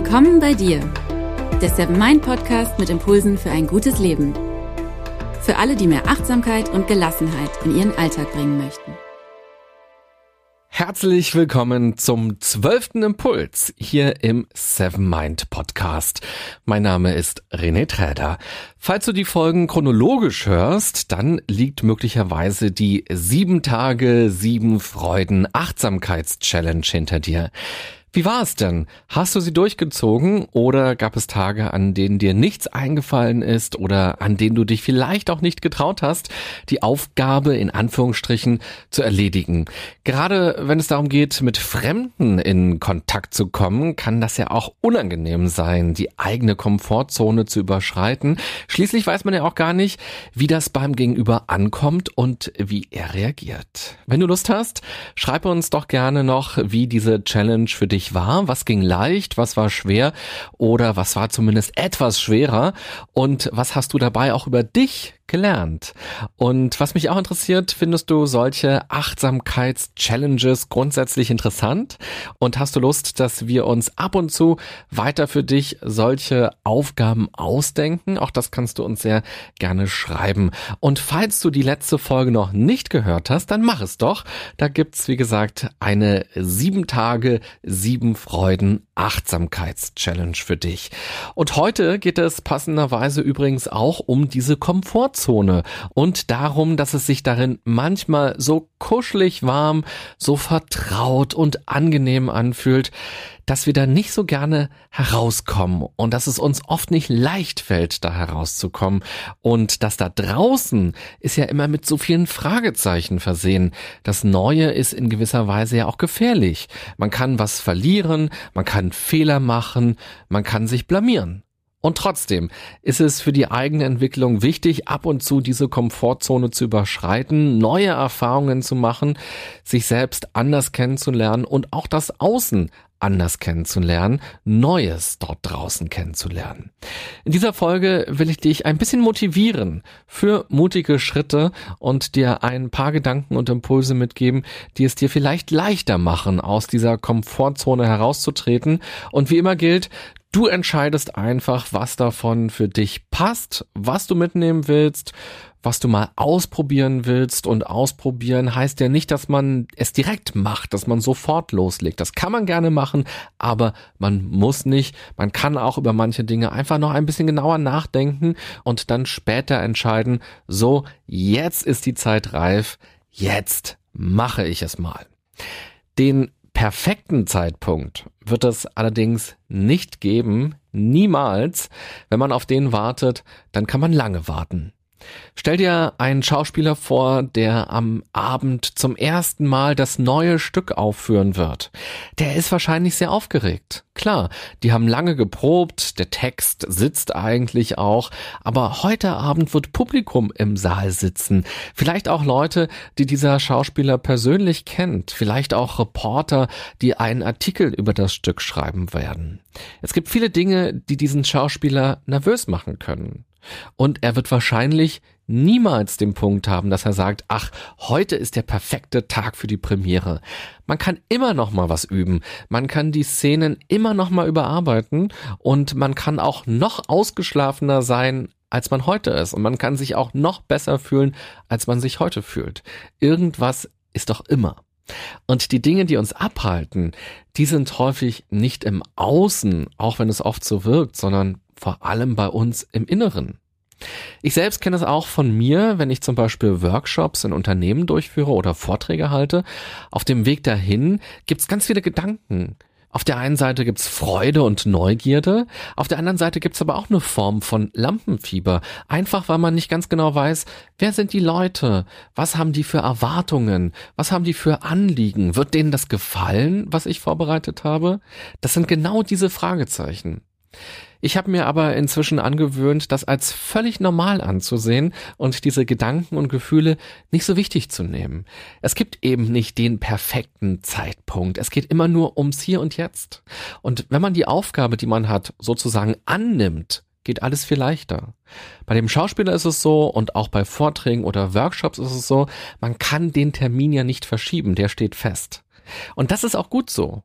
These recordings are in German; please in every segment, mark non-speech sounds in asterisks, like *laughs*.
Willkommen bei dir, der Seven Mind Podcast mit Impulsen für ein gutes Leben. Für alle, die mehr Achtsamkeit und Gelassenheit in ihren Alltag bringen möchten. Herzlich willkommen zum zwölften Impuls hier im Seven Mind Podcast. Mein Name ist René Träder. Falls du die Folgen chronologisch hörst, dann liegt möglicherweise die sieben Tage, sieben Freuden Achtsamkeitschallenge hinter dir. Wie war es denn? Hast du sie durchgezogen oder gab es Tage, an denen dir nichts eingefallen ist oder an denen du dich vielleicht auch nicht getraut hast, die Aufgabe in Anführungsstrichen zu erledigen? Gerade wenn es darum geht, mit Fremden in Kontakt zu kommen, kann das ja auch unangenehm sein, die eigene Komfortzone zu überschreiten. Schließlich weiß man ja auch gar nicht, wie das beim Gegenüber ankommt und wie er reagiert. Wenn du Lust hast, schreib uns doch gerne noch, wie diese Challenge für dich dich war, was ging leicht, was war schwer oder was war zumindest etwas schwerer. Und was hast du dabei auch über dich gelernt. Und was mich auch interessiert, findest du solche Achtsamkeits-Challenges grundsätzlich interessant? Und hast du Lust, dass wir uns ab und zu weiter für dich solche Aufgaben ausdenken? Auch das kannst du uns sehr gerne schreiben. Und falls du die letzte Folge noch nicht gehört hast, dann mach es doch. Da gibt's, wie gesagt, eine sieben Tage, sieben Freuden Achtsamkeits-Challenge für dich. Und heute geht es passenderweise übrigens auch um diese Komfort Komfortzone und darum, dass es sich darin manchmal so kuschelig warm, so vertraut und angenehm anfühlt, dass wir da nicht so gerne herauskommen und dass es uns oft nicht leicht fällt, da herauszukommen und dass da draußen ist ja immer mit so vielen Fragezeichen versehen. Das Neue ist in gewisser Weise ja auch gefährlich. Man kann was verlieren, man kann Fehler machen, man kann sich blamieren. Und trotzdem ist es für die eigene Entwicklung wichtig, ab und zu diese Komfortzone zu überschreiten, neue Erfahrungen zu machen, sich selbst anders kennenzulernen und auch das Außen anders kennenzulernen, Neues dort draußen kennenzulernen. In dieser Folge will ich dich ein bisschen motivieren für mutige Schritte und dir ein paar Gedanken und Impulse mitgeben, die es dir vielleicht leichter machen, aus dieser Komfortzone herauszutreten. Und wie immer gilt, Du entscheidest einfach, was davon für dich passt, was du mitnehmen willst, was du mal ausprobieren willst. Und ausprobieren heißt ja nicht, dass man es direkt macht, dass man sofort loslegt. Das kann man gerne machen, aber man muss nicht. Man kann auch über manche Dinge einfach noch ein bisschen genauer nachdenken und dann später entscheiden, so, jetzt ist die Zeit reif, jetzt mache ich es mal. Den perfekten Zeitpunkt wird es allerdings nicht geben, niemals. Wenn man auf den wartet, dann kann man lange warten. Stell dir einen Schauspieler vor, der am Abend zum ersten Mal das neue Stück aufführen wird. Der ist wahrscheinlich sehr aufgeregt. Klar, die haben lange geprobt, der Text sitzt eigentlich auch, aber heute Abend wird Publikum im Saal sitzen. Vielleicht auch Leute, die dieser Schauspieler persönlich kennt, vielleicht auch Reporter, die einen Artikel über das Stück schreiben werden. Es gibt viele Dinge, die diesen Schauspieler nervös machen können. Und er wird wahrscheinlich niemals den Punkt haben, dass er sagt, ach, heute ist der perfekte Tag für die Premiere. Man kann immer noch mal was üben. Man kann die Szenen immer noch mal überarbeiten und man kann auch noch ausgeschlafener sein, als man heute ist. Und man kann sich auch noch besser fühlen, als man sich heute fühlt. Irgendwas ist doch immer. Und die Dinge, die uns abhalten, die sind häufig nicht im Außen, auch wenn es oft so wirkt, sondern vor allem bei uns im Inneren. Ich selbst kenne es auch von mir, wenn ich zum Beispiel Workshops in Unternehmen durchführe oder Vorträge halte. Auf dem Weg dahin gibt es ganz viele Gedanken. Auf der einen Seite gibt's Freude und Neugierde, auf der anderen Seite gibt's aber auch eine Form von Lampenfieber, einfach weil man nicht ganz genau weiß, wer sind die Leute, was haben die für Erwartungen, was haben die für Anliegen, wird denen das gefallen, was ich vorbereitet habe? Das sind genau diese Fragezeichen. Ich habe mir aber inzwischen angewöhnt, das als völlig normal anzusehen und diese Gedanken und Gefühle nicht so wichtig zu nehmen. Es gibt eben nicht den perfekten Zeitpunkt. Es geht immer nur ums Hier und Jetzt. Und wenn man die Aufgabe, die man hat, sozusagen annimmt, geht alles viel leichter. Bei dem Schauspieler ist es so und auch bei Vorträgen oder Workshops ist es so, man kann den Termin ja nicht verschieben, der steht fest. Und das ist auch gut so.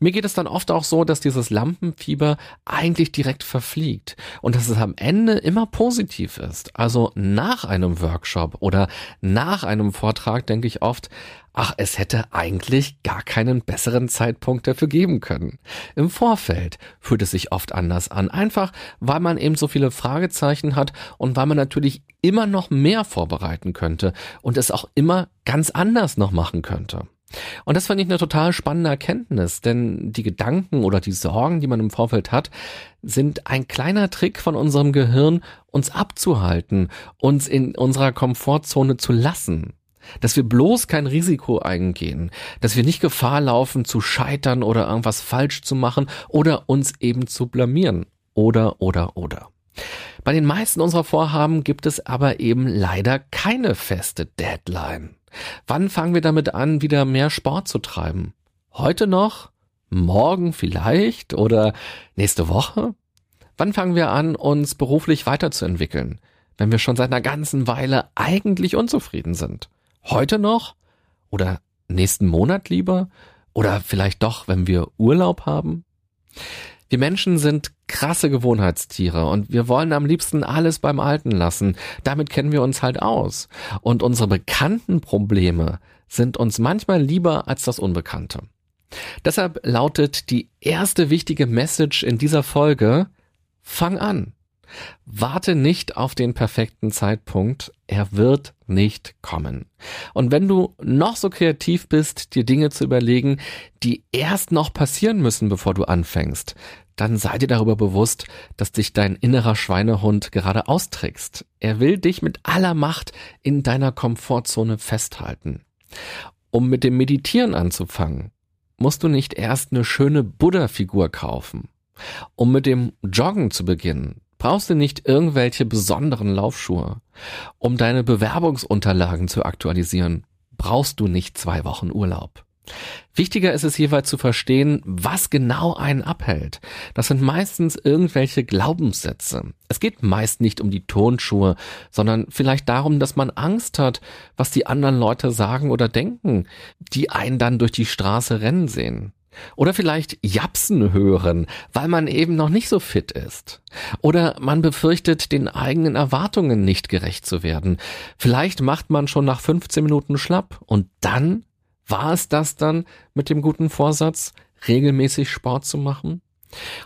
Mir geht es dann oft auch so, dass dieses Lampenfieber eigentlich direkt verfliegt und dass es am Ende immer positiv ist. Also nach einem Workshop oder nach einem Vortrag denke ich oft, ach, es hätte eigentlich gar keinen besseren Zeitpunkt dafür geben können. Im Vorfeld fühlt es sich oft anders an, einfach weil man eben so viele Fragezeichen hat und weil man natürlich immer noch mehr vorbereiten könnte und es auch immer ganz anders noch machen könnte. Und das fand ich eine total spannende Erkenntnis, denn die Gedanken oder die Sorgen, die man im Vorfeld hat, sind ein kleiner Trick von unserem Gehirn, uns abzuhalten, uns in unserer Komfortzone zu lassen. Dass wir bloß kein Risiko eingehen, dass wir nicht Gefahr laufen zu scheitern oder irgendwas falsch zu machen oder uns eben zu blamieren. Oder, oder, oder. Bei den meisten unserer Vorhaben gibt es aber eben leider keine feste Deadline. Wann fangen wir damit an, wieder mehr Sport zu treiben? Heute noch? Morgen vielleicht? Oder nächste Woche? Wann fangen wir an, uns beruflich weiterzuentwickeln, wenn wir schon seit einer ganzen Weile eigentlich unzufrieden sind? Heute noch? Oder nächsten Monat lieber? Oder vielleicht doch, wenn wir Urlaub haben? Wir Menschen sind krasse Gewohnheitstiere und wir wollen am liebsten alles beim Alten lassen. Damit kennen wir uns halt aus. Und unsere bekannten Probleme sind uns manchmal lieber als das Unbekannte. Deshalb lautet die erste wichtige Message in dieser Folge, fang an. Warte nicht auf den perfekten Zeitpunkt, er wird nicht kommen. Und wenn du noch so kreativ bist, dir Dinge zu überlegen, die erst noch passieren müssen, bevor du anfängst, dann sei dir darüber bewusst, dass dich dein innerer Schweinehund gerade austrickst. Er will dich mit aller Macht in deiner Komfortzone festhalten. Um mit dem Meditieren anzufangen, musst du nicht erst eine schöne Buddha-Figur kaufen. Um mit dem Joggen zu beginnen, brauchst du nicht irgendwelche besonderen Laufschuhe. Um deine Bewerbungsunterlagen zu aktualisieren, brauchst du nicht zwei Wochen Urlaub. Wichtiger ist es hierbei zu verstehen, was genau einen abhält. Das sind meistens irgendwelche Glaubenssätze. Es geht meist nicht um die Tonschuhe, sondern vielleicht darum, dass man Angst hat, was die anderen Leute sagen oder denken, die einen dann durch die Straße rennen sehen. Oder vielleicht Japsen hören, weil man eben noch nicht so fit ist. Oder man befürchtet, den eigenen Erwartungen nicht gerecht zu werden. Vielleicht macht man schon nach 15 Minuten schlapp und dann war es das dann mit dem guten Vorsatz, regelmäßig Sport zu machen?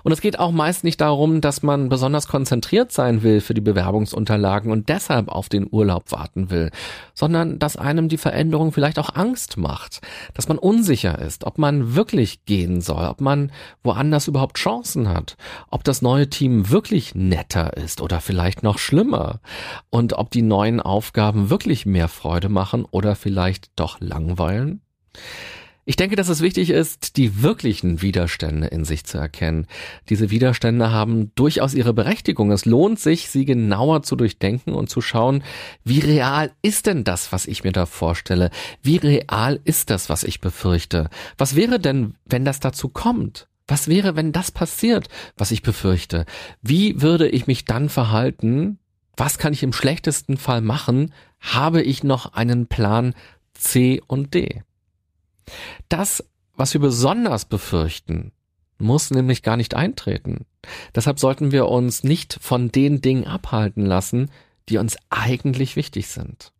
Und es geht auch meist nicht darum, dass man besonders konzentriert sein will für die Bewerbungsunterlagen und deshalb auf den Urlaub warten will, sondern dass einem die Veränderung vielleicht auch Angst macht, dass man unsicher ist, ob man wirklich gehen soll, ob man woanders überhaupt Chancen hat, ob das neue Team wirklich netter ist oder vielleicht noch schlimmer und ob die neuen Aufgaben wirklich mehr Freude machen oder vielleicht doch langweilen. Ich denke, dass es wichtig ist, die wirklichen Widerstände in sich zu erkennen. Diese Widerstände haben durchaus ihre Berechtigung. Es lohnt sich, sie genauer zu durchdenken und zu schauen, wie real ist denn das, was ich mir da vorstelle? Wie real ist das, was ich befürchte? Was wäre denn, wenn das dazu kommt? Was wäre, wenn das passiert, was ich befürchte? Wie würde ich mich dann verhalten? Was kann ich im schlechtesten Fall machen? Habe ich noch einen Plan C und D? Das, was wir besonders befürchten, muss nämlich gar nicht eintreten. Deshalb sollten wir uns nicht von den Dingen abhalten lassen, die uns eigentlich wichtig sind.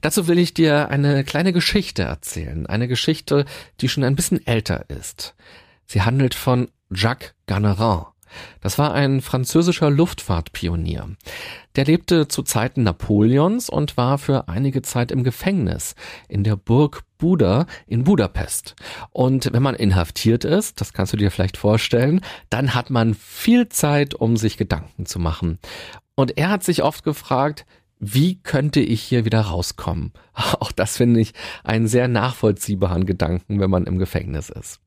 Dazu will ich dir eine kleine Geschichte erzählen, eine Geschichte, die schon ein bisschen älter ist. Sie handelt von Jacques Garnerin. Das war ein französischer Luftfahrtpionier. Der lebte zu Zeiten Napoleons und war für einige Zeit im Gefängnis in der Burg Buda in Budapest. Und wenn man inhaftiert ist, das kannst du dir vielleicht vorstellen, dann hat man viel Zeit, um sich Gedanken zu machen. Und er hat sich oft gefragt, wie könnte ich hier wieder rauskommen? *laughs* Auch das finde ich einen sehr nachvollziehbaren Gedanken, wenn man im Gefängnis ist.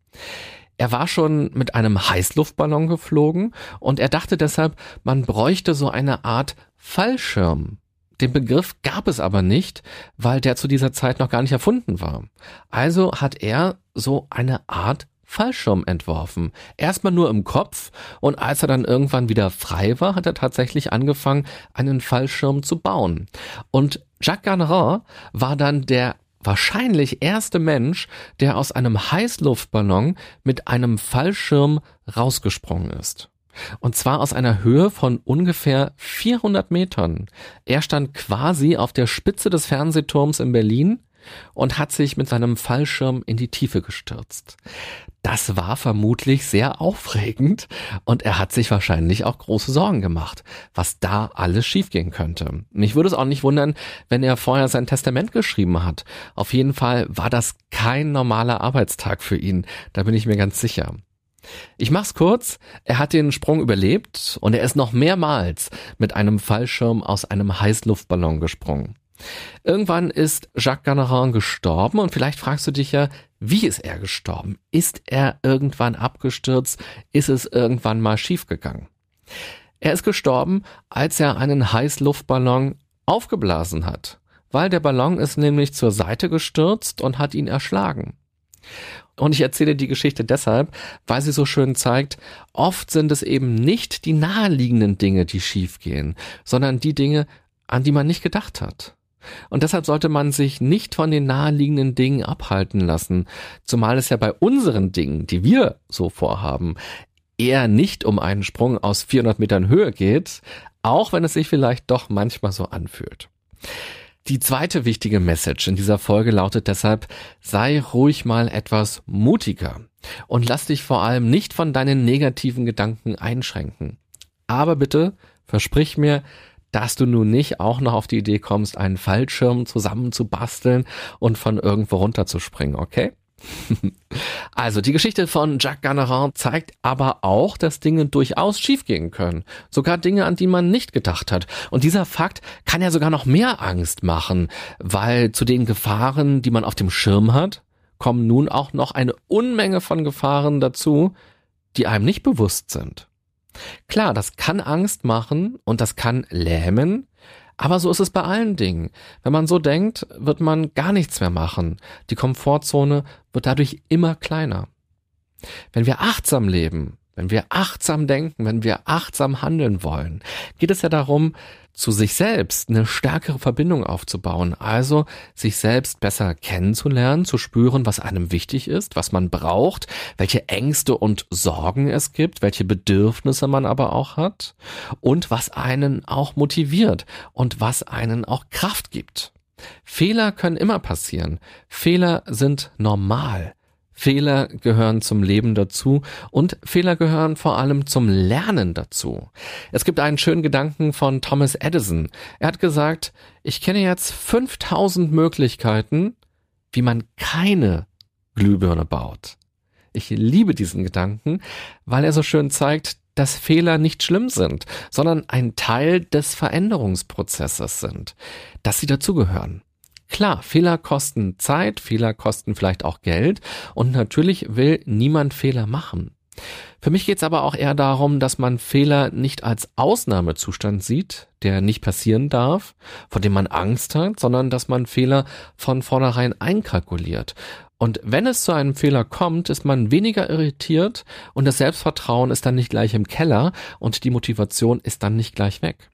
Er war schon mit einem Heißluftballon geflogen und er dachte deshalb, man bräuchte so eine Art Fallschirm. Den Begriff gab es aber nicht, weil der zu dieser Zeit noch gar nicht erfunden war. Also hat er so eine Art Fallschirm entworfen. Erstmal nur im Kopf und als er dann irgendwann wieder frei war, hat er tatsächlich angefangen, einen Fallschirm zu bauen. Und Jacques Garnerin war dann der wahrscheinlich erste Mensch, der aus einem Heißluftballon mit einem Fallschirm rausgesprungen ist. Und zwar aus einer Höhe von ungefähr 400 Metern. Er stand quasi auf der Spitze des Fernsehturms in Berlin und hat sich mit seinem Fallschirm in die Tiefe gestürzt. Das war vermutlich sehr aufregend und er hat sich wahrscheinlich auch große Sorgen gemacht, was da alles schiefgehen könnte. Mich würde es auch nicht wundern, wenn er vorher sein Testament geschrieben hat. Auf jeden Fall war das kein normaler Arbeitstag für ihn, da bin ich mir ganz sicher. Ich mach's kurz. Er hat den Sprung überlebt und er ist noch mehrmals mit einem Fallschirm aus einem Heißluftballon gesprungen. Irgendwann ist Jacques Garnerin gestorben und vielleicht fragst du dich ja, wie ist er gestorben? Ist er irgendwann abgestürzt? Ist es irgendwann mal schiefgegangen? Er ist gestorben, als er einen Heißluftballon aufgeblasen hat, weil der Ballon ist nämlich zur Seite gestürzt und hat ihn erschlagen. Und ich erzähle die Geschichte deshalb, weil sie so schön zeigt, oft sind es eben nicht die naheliegenden Dinge, die schiefgehen, sondern die Dinge, an die man nicht gedacht hat. Und deshalb sollte man sich nicht von den naheliegenden Dingen abhalten lassen, zumal es ja bei unseren Dingen, die wir so vorhaben, eher nicht um einen Sprung aus 400 Metern Höhe geht, auch wenn es sich vielleicht doch manchmal so anfühlt. Die zweite wichtige Message in dieser Folge lautet deshalb, sei ruhig mal etwas mutiger und lass dich vor allem nicht von deinen negativen Gedanken einschränken. Aber bitte versprich mir, dass du nun nicht auch noch auf die Idee kommst, einen Fallschirm zusammenzubasteln und von irgendwo runterzuspringen, okay? *laughs* also die Geschichte von Jacques Garnerin zeigt aber auch, dass Dinge durchaus schiefgehen können. Sogar Dinge, an die man nicht gedacht hat. Und dieser Fakt kann ja sogar noch mehr Angst machen, weil zu den Gefahren, die man auf dem Schirm hat, kommen nun auch noch eine Unmenge von Gefahren dazu, die einem nicht bewusst sind. Klar, das kann Angst machen und das kann lähmen, aber so ist es bei allen Dingen. Wenn man so denkt, wird man gar nichts mehr machen. Die Komfortzone wird dadurch immer kleiner. Wenn wir achtsam leben, wenn wir achtsam denken, wenn wir achtsam handeln wollen, geht es ja darum, zu sich selbst eine stärkere Verbindung aufzubauen, also sich selbst besser kennenzulernen, zu spüren, was einem wichtig ist, was man braucht, welche Ängste und Sorgen es gibt, welche Bedürfnisse man aber auch hat und was einen auch motiviert und was einen auch Kraft gibt. Fehler können immer passieren. Fehler sind normal. Fehler gehören zum Leben dazu und Fehler gehören vor allem zum Lernen dazu. Es gibt einen schönen Gedanken von Thomas Edison. Er hat gesagt, ich kenne jetzt 5000 Möglichkeiten, wie man keine Glühbirne baut. Ich liebe diesen Gedanken, weil er so schön zeigt, dass Fehler nicht schlimm sind, sondern ein Teil des Veränderungsprozesses sind, dass sie dazugehören. Klar, Fehler kosten Zeit, Fehler kosten vielleicht auch Geld und natürlich will niemand Fehler machen. Für mich geht es aber auch eher darum, dass man Fehler nicht als Ausnahmezustand sieht, der nicht passieren darf, vor dem man Angst hat, sondern dass man Fehler von vornherein einkalkuliert. Und wenn es zu einem Fehler kommt, ist man weniger irritiert und das Selbstvertrauen ist dann nicht gleich im Keller und die Motivation ist dann nicht gleich weg.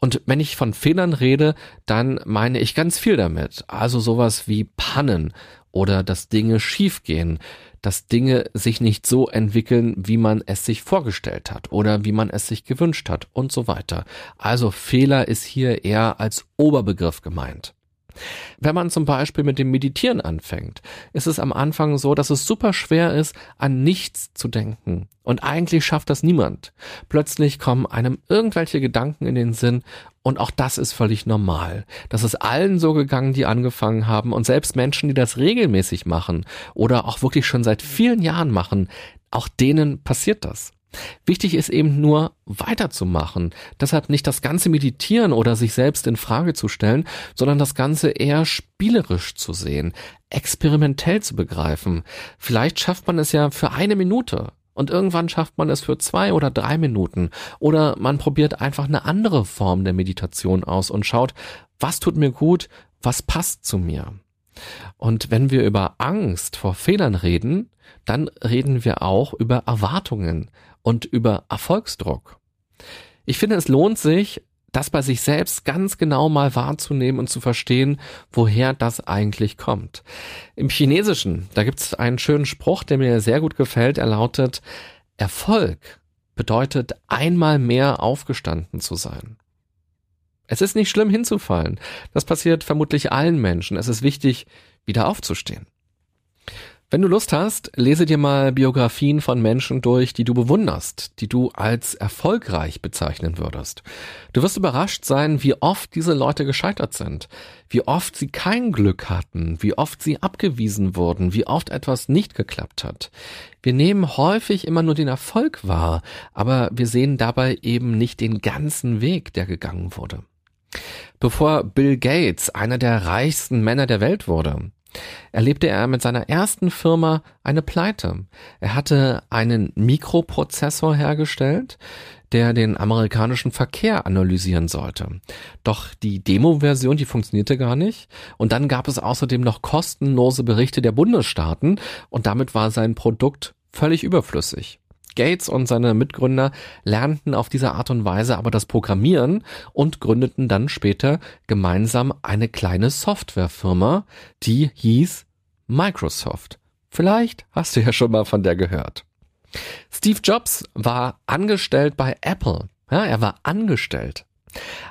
Und wenn ich von Fehlern rede, dann meine ich ganz viel damit. Also sowas wie Pannen oder dass Dinge schiefgehen, dass Dinge sich nicht so entwickeln, wie man es sich vorgestellt hat oder wie man es sich gewünscht hat und so weiter. Also Fehler ist hier eher als Oberbegriff gemeint. Wenn man zum Beispiel mit dem Meditieren anfängt, ist es am Anfang so, dass es super schwer ist, an nichts zu denken. Und eigentlich schafft das niemand. Plötzlich kommen einem irgendwelche Gedanken in den Sinn und auch das ist völlig normal. Das ist allen so gegangen, die angefangen haben und selbst Menschen, die das regelmäßig machen oder auch wirklich schon seit vielen Jahren machen, auch denen passiert das. Wichtig ist eben nur weiterzumachen. Deshalb nicht das ganze meditieren oder sich selbst in Frage zu stellen, sondern das Ganze eher spielerisch zu sehen, experimentell zu begreifen. Vielleicht schafft man es ja für eine Minute. Und irgendwann schafft man es für zwei oder drei Minuten. Oder man probiert einfach eine andere Form der Meditation aus und schaut, was tut mir gut, was passt zu mir. Und wenn wir über Angst vor Fehlern reden, dann reden wir auch über Erwartungen und über Erfolgsdruck. Ich finde, es lohnt sich, das bei sich selbst ganz genau mal wahrzunehmen und zu verstehen, woher das eigentlich kommt. Im Chinesischen, da gibt es einen schönen Spruch, der mir sehr gut gefällt. Er lautet, Erfolg bedeutet einmal mehr aufgestanden zu sein. Es ist nicht schlimm hinzufallen. Das passiert vermutlich allen Menschen. Es ist wichtig, wieder aufzustehen. Wenn du Lust hast, lese dir mal Biografien von Menschen durch, die du bewunderst, die du als erfolgreich bezeichnen würdest. Du wirst überrascht sein, wie oft diese Leute gescheitert sind, wie oft sie kein Glück hatten, wie oft sie abgewiesen wurden, wie oft etwas nicht geklappt hat. Wir nehmen häufig immer nur den Erfolg wahr, aber wir sehen dabei eben nicht den ganzen Weg, der gegangen wurde. Bevor Bill Gates einer der reichsten Männer der Welt wurde, erlebte er mit seiner ersten Firma eine Pleite. Er hatte einen Mikroprozessor hergestellt, der den amerikanischen Verkehr analysieren sollte. Doch die Demo-Version, die funktionierte gar nicht. Und dann gab es außerdem noch kostenlose Berichte der Bundesstaaten und damit war sein Produkt völlig überflüssig. Gates und seine Mitgründer lernten auf diese Art und Weise aber das Programmieren und gründeten dann später gemeinsam eine kleine Softwarefirma, die hieß Microsoft. Vielleicht hast du ja schon mal von der gehört. Steve Jobs war angestellt bei Apple. Ja, er war angestellt.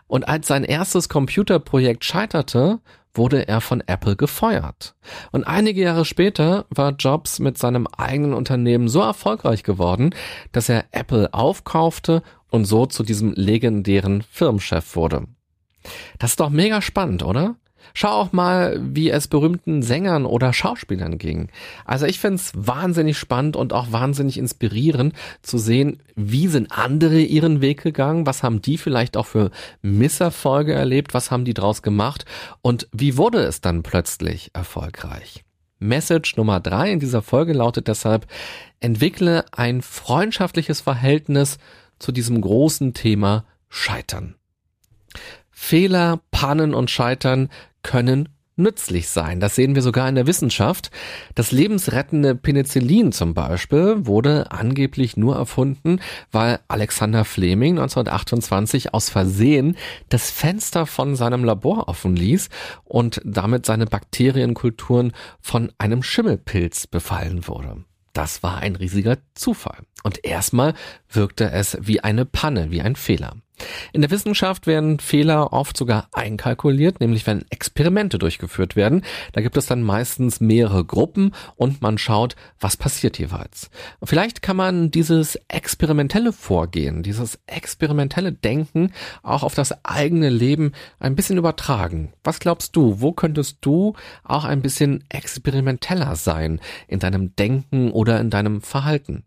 Und als sein erstes Computerprojekt scheiterte, wurde er von Apple gefeuert. Und einige Jahre später war Jobs mit seinem eigenen Unternehmen so erfolgreich geworden, dass er Apple aufkaufte und so zu diesem legendären Firmenchef wurde. Das ist doch mega spannend, oder? Schau auch mal, wie es berühmten Sängern oder Schauspielern ging. Also ich finde es wahnsinnig spannend und auch wahnsinnig inspirierend zu sehen, wie sind andere ihren Weg gegangen, was haben die vielleicht auch für Misserfolge erlebt, was haben die draus gemacht und wie wurde es dann plötzlich erfolgreich. Message Nummer drei in dieser Folge lautet deshalb, entwickle ein freundschaftliches Verhältnis zu diesem großen Thema Scheitern. Fehler, Pannen und Scheitern können nützlich sein. Das sehen wir sogar in der Wissenschaft. Das lebensrettende Penicillin zum Beispiel wurde angeblich nur erfunden, weil Alexander Fleming 1928 aus Versehen das Fenster von seinem Labor offen ließ und damit seine Bakterienkulturen von einem Schimmelpilz befallen wurde. Das war ein riesiger Zufall. Und erstmal wirkte es wie eine Panne, wie ein Fehler. In der Wissenschaft werden Fehler oft sogar einkalkuliert, nämlich wenn Experimente durchgeführt werden. Da gibt es dann meistens mehrere Gruppen und man schaut, was passiert jeweils. Vielleicht kann man dieses experimentelle Vorgehen, dieses experimentelle Denken auch auf das eigene Leben ein bisschen übertragen. Was glaubst du, wo könntest du auch ein bisschen experimenteller sein in deinem Denken oder in deinem Verhalten?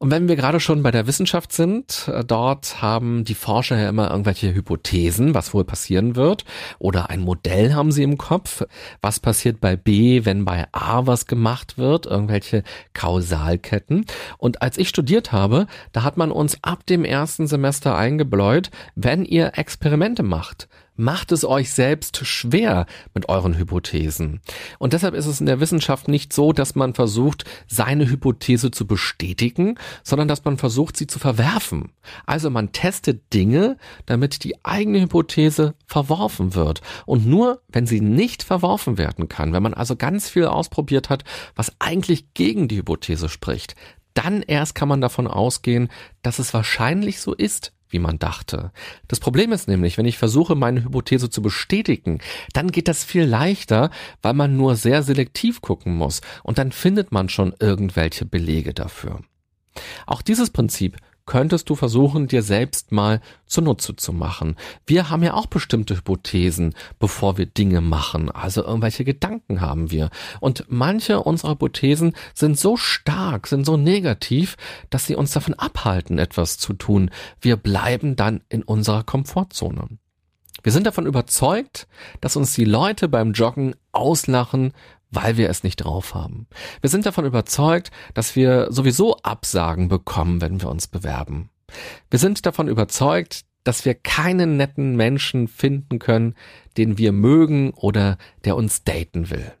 Und wenn wir gerade schon bei der Wissenschaft sind, äh, dort haben die Forscher ja immer irgendwelche Hypothesen, was wohl passieren wird, oder ein Modell haben sie im Kopf, was passiert bei B, wenn bei A was gemacht wird, irgendwelche Kausalketten. Und als ich studiert habe, da hat man uns ab dem ersten Semester eingebläut, wenn ihr Experimente macht, macht es euch selbst schwer mit euren Hypothesen. Und deshalb ist es in der Wissenschaft nicht so, dass man versucht, seine Hypothese zu bestätigen, sondern dass man versucht, sie zu verwerfen. Also man testet Dinge, damit die eigene Hypothese verworfen wird. Und nur wenn sie nicht verworfen werden kann, wenn man also ganz viel ausprobiert hat, was eigentlich gegen die Hypothese spricht, dann erst kann man davon ausgehen, dass es wahrscheinlich so ist, wie man dachte. Das Problem ist nämlich, wenn ich versuche, meine Hypothese zu bestätigen, dann geht das viel leichter, weil man nur sehr selektiv gucken muss und dann findet man schon irgendwelche Belege dafür. Auch dieses Prinzip könntest du versuchen, dir selbst mal zunutze zu machen. Wir haben ja auch bestimmte Hypothesen, bevor wir Dinge machen. Also irgendwelche Gedanken haben wir. Und manche unserer Hypothesen sind so stark, sind so negativ, dass sie uns davon abhalten, etwas zu tun. Wir bleiben dann in unserer Komfortzone. Wir sind davon überzeugt, dass uns die Leute beim Joggen auslachen, weil wir es nicht drauf haben. Wir sind davon überzeugt, dass wir sowieso Absagen bekommen, wenn wir uns bewerben. Wir sind davon überzeugt, dass wir keinen netten Menschen finden können, den wir mögen oder der uns daten will.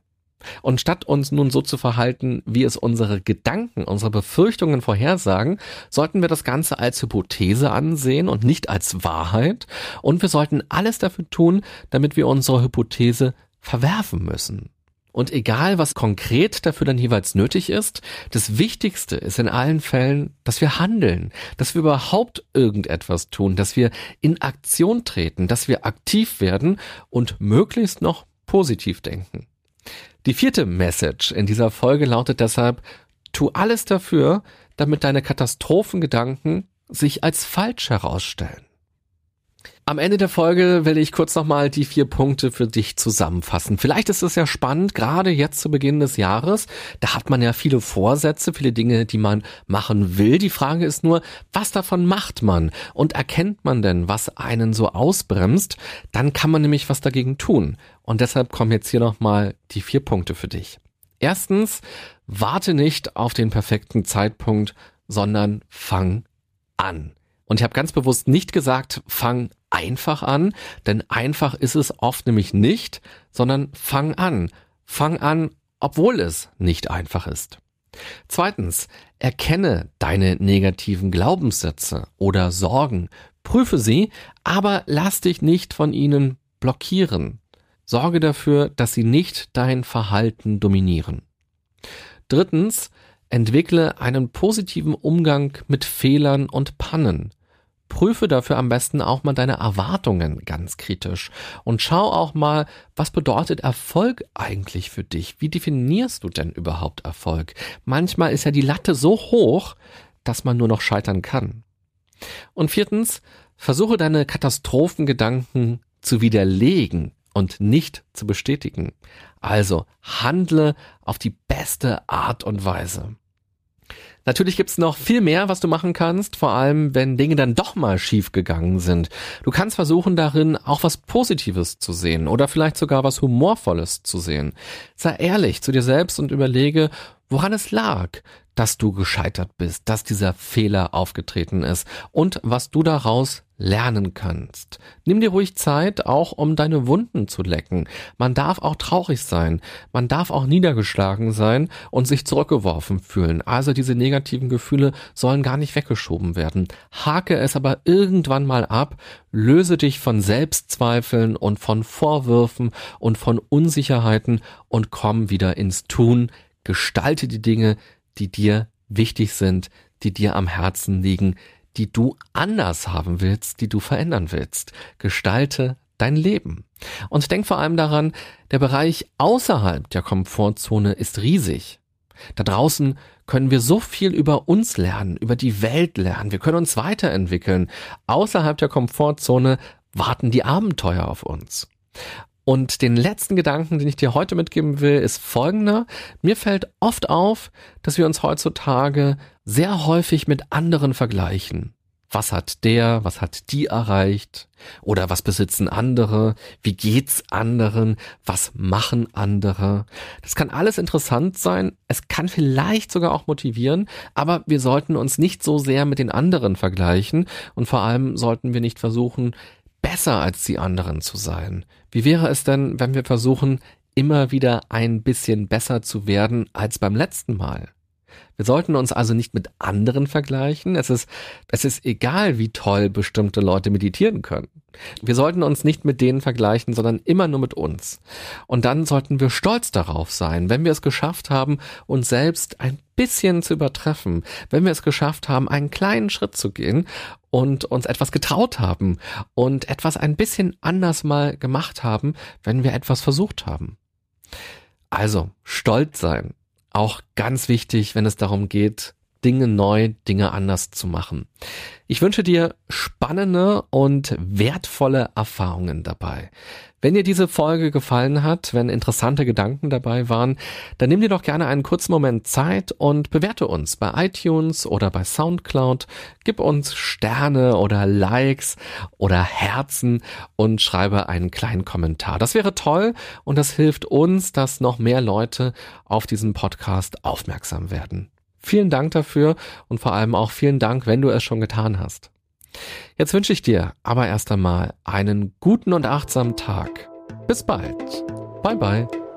Und statt uns nun so zu verhalten, wie es unsere Gedanken, unsere Befürchtungen vorhersagen, sollten wir das Ganze als Hypothese ansehen und nicht als Wahrheit. Und wir sollten alles dafür tun, damit wir unsere Hypothese verwerfen müssen. Und egal, was konkret dafür dann jeweils nötig ist, das Wichtigste ist in allen Fällen, dass wir handeln, dass wir überhaupt irgendetwas tun, dass wir in Aktion treten, dass wir aktiv werden und möglichst noch positiv denken. Die vierte Message in dieser Folge lautet deshalb, tu alles dafür, damit deine Katastrophengedanken sich als falsch herausstellen. Am Ende der Folge will ich kurz nochmal die vier Punkte für dich zusammenfassen. Vielleicht ist es ja spannend, gerade jetzt zu Beginn des Jahres. Da hat man ja viele Vorsätze, viele Dinge, die man machen will. Die Frage ist nur, was davon macht man? Und erkennt man denn, was einen so ausbremst? Dann kann man nämlich was dagegen tun. Und deshalb kommen jetzt hier nochmal die vier Punkte für dich. Erstens, warte nicht auf den perfekten Zeitpunkt, sondern fang an. Und ich habe ganz bewusst nicht gesagt, fang einfach an, denn einfach ist es oft nämlich nicht, sondern fang an. Fang an, obwohl es nicht einfach ist. Zweitens, erkenne deine negativen Glaubenssätze oder Sorgen, prüfe sie, aber lass dich nicht von ihnen blockieren. Sorge dafür, dass sie nicht dein Verhalten dominieren. Drittens, entwickle einen positiven Umgang mit Fehlern und Pannen. Prüfe dafür am besten auch mal deine Erwartungen ganz kritisch und schau auch mal, was bedeutet Erfolg eigentlich für dich? Wie definierst du denn überhaupt Erfolg? Manchmal ist ja die Latte so hoch, dass man nur noch scheitern kann. Und viertens, versuche deine Katastrophengedanken zu widerlegen und nicht zu bestätigen. Also handle auf die beste Art und Weise. Natürlich gibt's noch viel mehr, was du machen kannst, vor allem wenn Dinge dann doch mal schief gegangen sind. Du kannst versuchen darin auch was Positives zu sehen oder vielleicht sogar was Humorvolles zu sehen. Sei ehrlich zu dir selbst und überlege, woran es lag, dass du gescheitert bist, dass dieser Fehler aufgetreten ist und was du daraus lernen kannst. Nimm dir ruhig Zeit, auch um deine Wunden zu lecken. Man darf auch traurig sein, man darf auch niedergeschlagen sein und sich zurückgeworfen fühlen. Also diese negativen Gefühle sollen gar nicht weggeschoben werden. Hake es aber irgendwann mal ab, löse dich von Selbstzweifeln und von Vorwürfen und von Unsicherheiten und komm wieder ins Tun. Gestalte die Dinge, die dir wichtig sind, die dir am Herzen liegen, die du anders haben willst, die du verändern willst. Gestalte dein Leben. Und denk vor allem daran, der Bereich außerhalb der Komfortzone ist riesig. Da draußen können wir so viel über uns lernen, über die Welt lernen, wir können uns weiterentwickeln. Außerhalb der Komfortzone warten die Abenteuer auf uns. Und den letzten Gedanken, den ich dir heute mitgeben will, ist folgender. Mir fällt oft auf, dass wir uns heutzutage sehr häufig mit anderen vergleichen. Was hat der, was hat die erreicht? Oder was besitzen andere? Wie geht's anderen? Was machen andere? Das kann alles interessant sein. Es kann vielleicht sogar auch motivieren, aber wir sollten uns nicht so sehr mit den anderen vergleichen und vor allem sollten wir nicht versuchen, besser als die anderen zu sein. Wie wäre es denn, wenn wir versuchen, immer wieder ein bisschen besser zu werden als beim letzten Mal? Wir sollten uns also nicht mit anderen vergleichen. Es ist, es ist egal, wie toll bestimmte Leute meditieren können. Wir sollten uns nicht mit denen vergleichen, sondern immer nur mit uns. Und dann sollten wir stolz darauf sein, wenn wir es geschafft haben, uns selbst ein bisschen zu übertreffen, wenn wir es geschafft haben, einen kleinen Schritt zu gehen und uns etwas getraut haben und etwas ein bisschen anders mal gemacht haben, wenn wir etwas versucht haben. Also, stolz sein. Auch ganz wichtig, wenn es darum geht, Dinge neu, Dinge anders zu machen. Ich wünsche dir spannende und wertvolle Erfahrungen dabei. Wenn dir diese Folge gefallen hat, wenn interessante Gedanken dabei waren, dann nimm dir doch gerne einen kurzen Moment Zeit und bewerte uns bei iTunes oder bei SoundCloud. Gib uns Sterne oder Likes oder Herzen und schreibe einen kleinen Kommentar. Das wäre toll und das hilft uns, dass noch mehr Leute auf diesen Podcast aufmerksam werden. Vielen Dank dafür und vor allem auch vielen Dank, wenn du es schon getan hast. Jetzt wünsche ich dir aber erst einmal einen guten und achtsamen Tag. Bis bald. Bye bye.